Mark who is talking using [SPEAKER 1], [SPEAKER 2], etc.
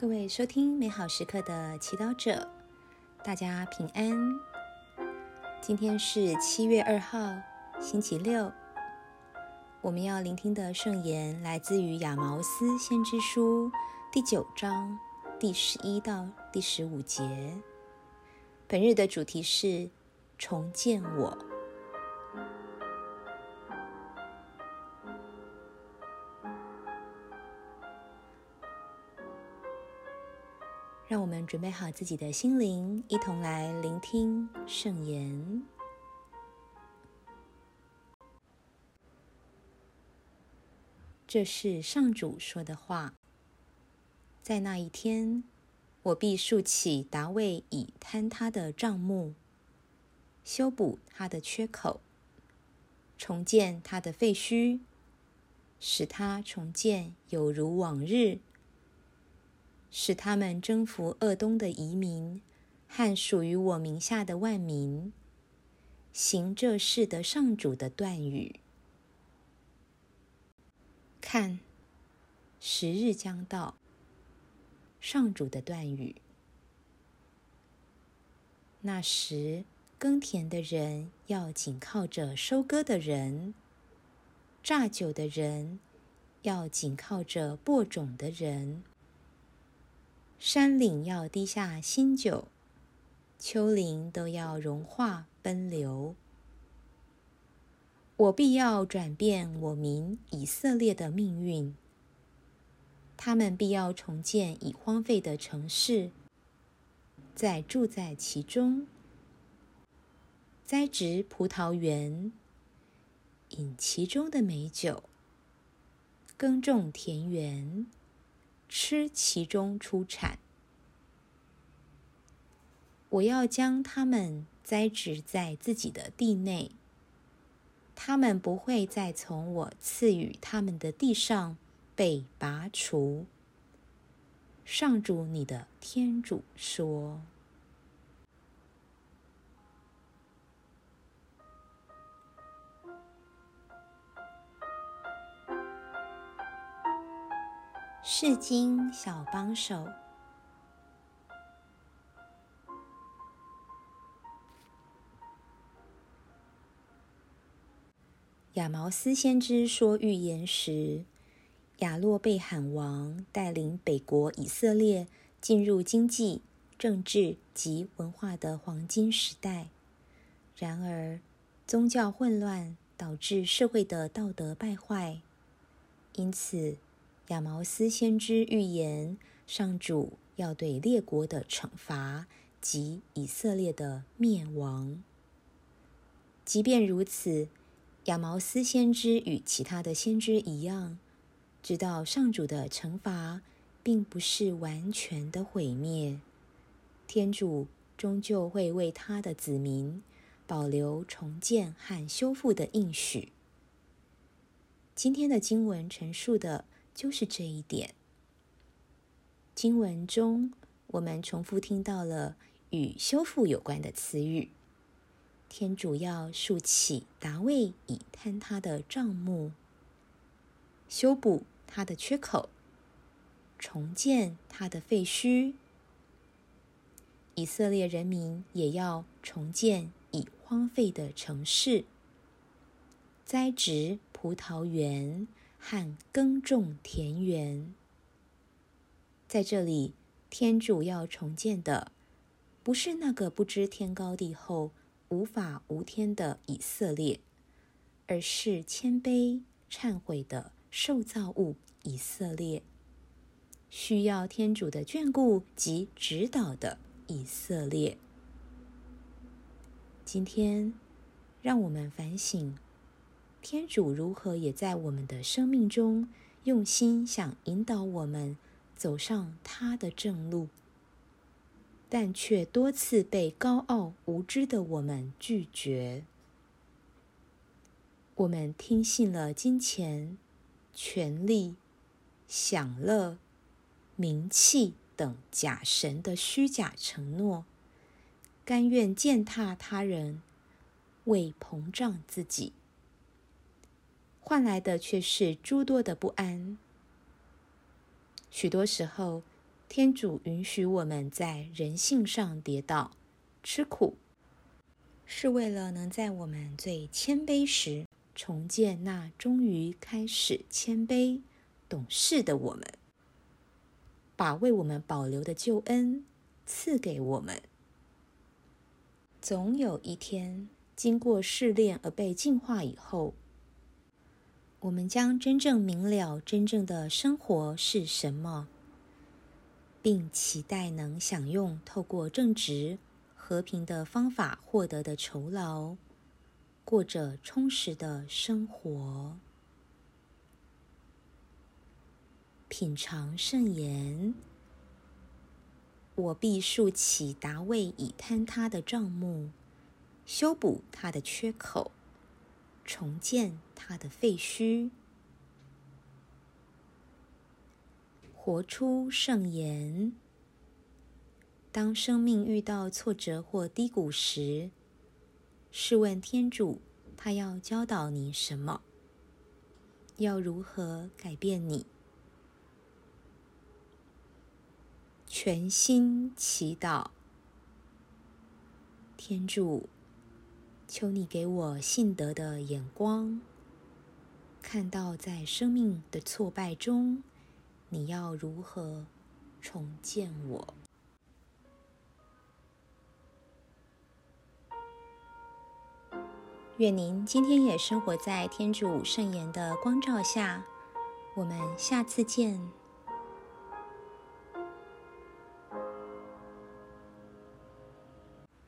[SPEAKER 1] 各位收听美好时刻的祈祷者，大家平安。今天是七月二号，星期六。我们要聆听的圣言来自于亚毛斯先知书第九章第十一到第十五节。本日的主题是重建我。让我们准备好自己的心灵，一同来聆听圣言。这是上主说的话。在那一天，我必竖起达卫已坍塌的帐幕，修补他的缺口，重建他的废墟，使他重建有如往日。使他们征服鄂东的移民和属于我名下的万民，行这事的上主的断语。看，时日将到，上主的断语。那时，耕田的人要紧靠着收割的人，榨酒的人要紧靠着播种的人。山岭要滴下新酒，丘陵都要融化奔流。我必要转变我民以色列的命运，他们必要重建已荒废的城市，在住在其中，栽植葡萄园，饮其中的美酒，耕种田园。吃其中出产，我要将它们栽植在自己的地内，它们不会再从我赐予他们的地上被拔除。上主，你的天主说。世经小帮手，亚毛斯先知说预言时，亚洛贝罕王带领北国以色列进入经济、政治及文化的黄金时代。然而，宗教混乱导致社会的道德败坏，因此。亚毛斯先知预言，上主要对列国的惩罚及以色列的灭亡。即便如此，亚毛斯先知与其他的先知一样，知道上主的惩罚并不是完全的毁灭，天主终究会为他的子民保留重建和修复的应许。今天的经文陈述的。就是这一点。经文中，我们重复听到了与修复有关的词语。天主要竖起达卫以坍塌的帐幕，修补他的缺口，重建他的废墟。以色列人民也要重建已荒废的城市，栽植葡萄园。和耕种田园，在这里，天主要重建的，不是那个不知天高地厚、无法无天的以色列，而是谦卑忏悔的受造物以色列，需要天主的眷顾及指导的以色列。今天，让我们反省。天主如何也在我们的生命中用心想引导我们走上他的正路，但却多次被高傲无知的我们拒绝。我们听信了金钱、权力、享乐、名气等假神的虚假承诺，甘愿践踏他人，为膨胀自己。换来的却是诸多的不安。许多时候，天主允许我们在人性上跌倒、吃苦，是为了能在我们最谦卑时，重建那终于开始谦卑、懂事的我们，把为我们保留的救恩赐给我们。总有一天，经过试炼而被净化以后，我们将真正明了真正的生活是什么，并期待能享用透过正直、和平的方法获得的酬劳，过着充实的生活。品尝圣言。我必竖起达味已坍塌的帐幕，修补他的缺口，重建他的废墟，活出圣言。当生命遇到挫折或低谷时，试问天主，他要教导你什么？要如何改变你？全心祈祷，天主，求你给我信德的眼光，看到在生命的挫败中，你要如何重建我。愿您今天也生活在天主圣言的光照下。我们下次见。